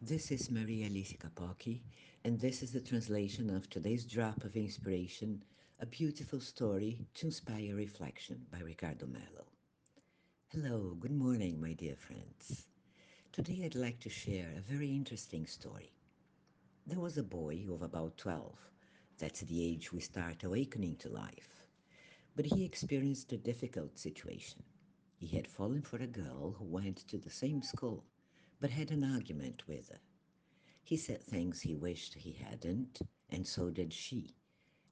This is Maria Alice Kapocki, and this is the translation of today's drop of inspiration, a beautiful story to inspire reflection by Ricardo Mello. Hello, good morning, my dear friends. Today I'd like to share a very interesting story. There was a boy of about 12. That's the age we start awakening to life. But he experienced a difficult situation. He had fallen for a girl who went to the same school, but had an argument with her. He said things he wished he hadn't, and so did she,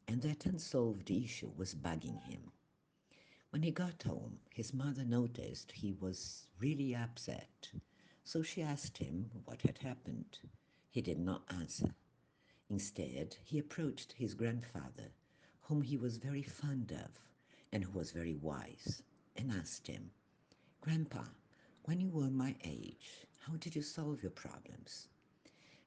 and that unsolved issue was bugging him. When he got home, his mother noticed he was really upset, so she asked him what had happened. He did not answer. Instead, he approached his grandfather, whom he was very fond of and who was very wise, and asked him, Grandpa, when you were my age, how did you solve your problems?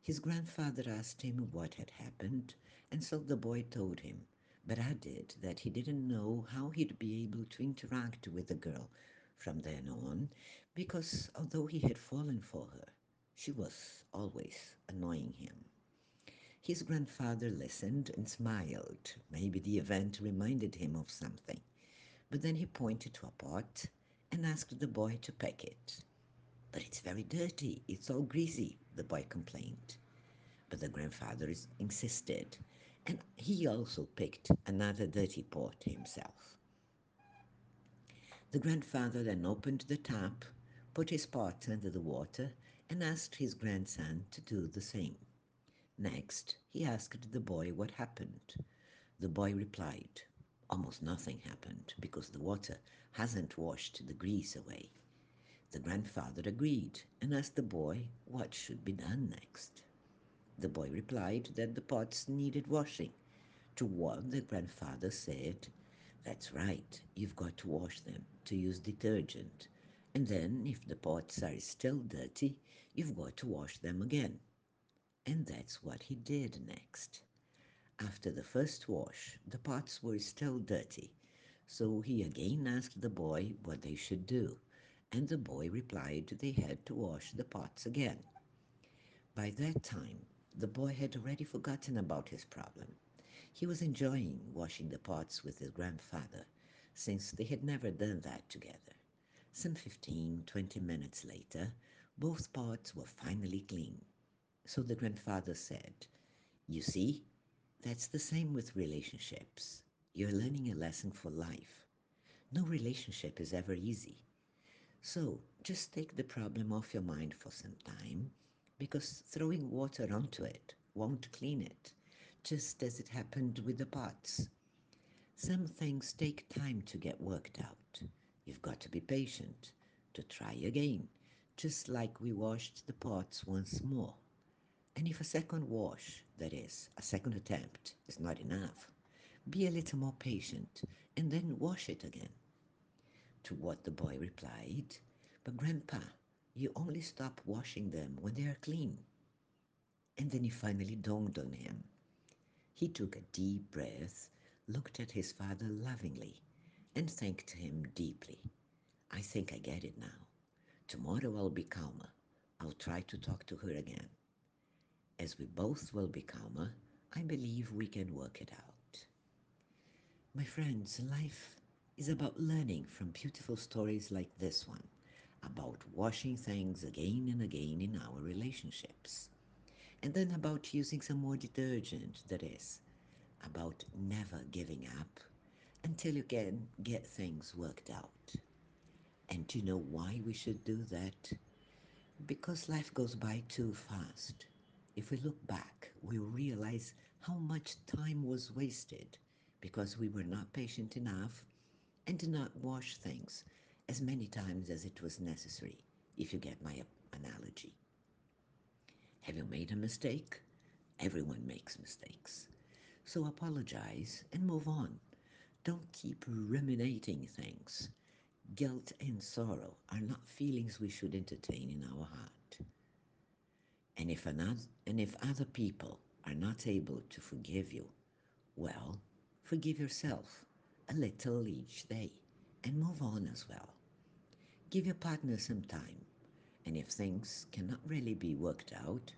His grandfather asked him what had happened, and so the boy told him, but added that he didn't know how he'd be able to interact with the girl from then on, because although he had fallen for her, she was always annoying him. His grandfather listened and smiled. Maybe the event reminded him of something. But then he pointed to a pot and asked the boy to pick it. But it's very dirty, it's all greasy, the boy complained. But the grandfather insisted, and he also picked another dirty pot himself. The grandfather then opened the tap, put his pot under the water, and asked his grandson to do the same. Next, he asked the boy what happened. The boy replied, Almost nothing happened because the water hasn't washed the grease away. The grandfather agreed and asked the boy what should be done next. The boy replied that the pots needed washing. To what the grandfather said, That's right, you've got to wash them to use detergent. And then, if the pots are still dirty, you've got to wash them again. And that's what he did next. After the first wash, the pots were still dirty, so he again asked the boy what they should do, and the boy replied they had to wash the pots again. By that time, the boy had already forgotten about his problem. He was enjoying washing the pots with his grandfather, since they had never done that together. Some fifteen, twenty minutes later, both pots were finally clean. So the grandfather said, You see, that's the same with relationships. You're learning a lesson for life. No relationship is ever easy. So just take the problem off your mind for some time because throwing water onto it won't clean it, just as it happened with the pots. Some things take time to get worked out. You've got to be patient, to try again, just like we washed the pots once more. And if a second wash, that is, a second attempt, is not enough, be a little more patient and then wash it again. To what the boy replied, But Grandpa, you only stop washing them when they are clean. And then it finally dawned on him. He took a deep breath, looked at his father lovingly, and thanked him deeply. I think I get it now. Tomorrow I'll be calmer. I'll try to talk to her again. As we both will be calmer, I believe we can work it out. My friends, life is about learning from beautiful stories like this one, about washing things again and again in our relationships, and then about using some more detergent, that is, about never giving up until you can get things worked out. And do you know why we should do that? Because life goes by too fast. If we look back, we realize how much time was wasted because we were not patient enough and did not wash things as many times as it was necessary, if you get my analogy. Have you made a mistake? Everyone makes mistakes. So apologize and move on. Don't keep ruminating things. Guilt and sorrow are not feelings we should entertain in our heart. And if, another, and if other people are not able to forgive you, well, forgive yourself a little each day and move on as well. Give your partner some time And if things cannot really be worked out,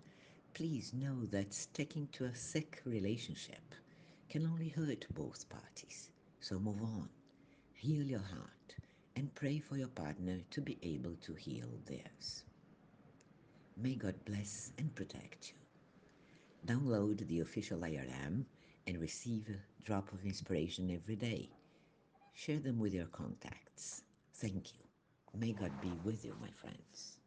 please know that sticking to a sick relationship can only hurt both parties. So move on, heal your heart, and pray for your partner to be able to heal theirs. May God bless and protect you. Download the official IRM and receive a drop of inspiration every day. Share them with your contacts. Thank you. May God be with you, my friends.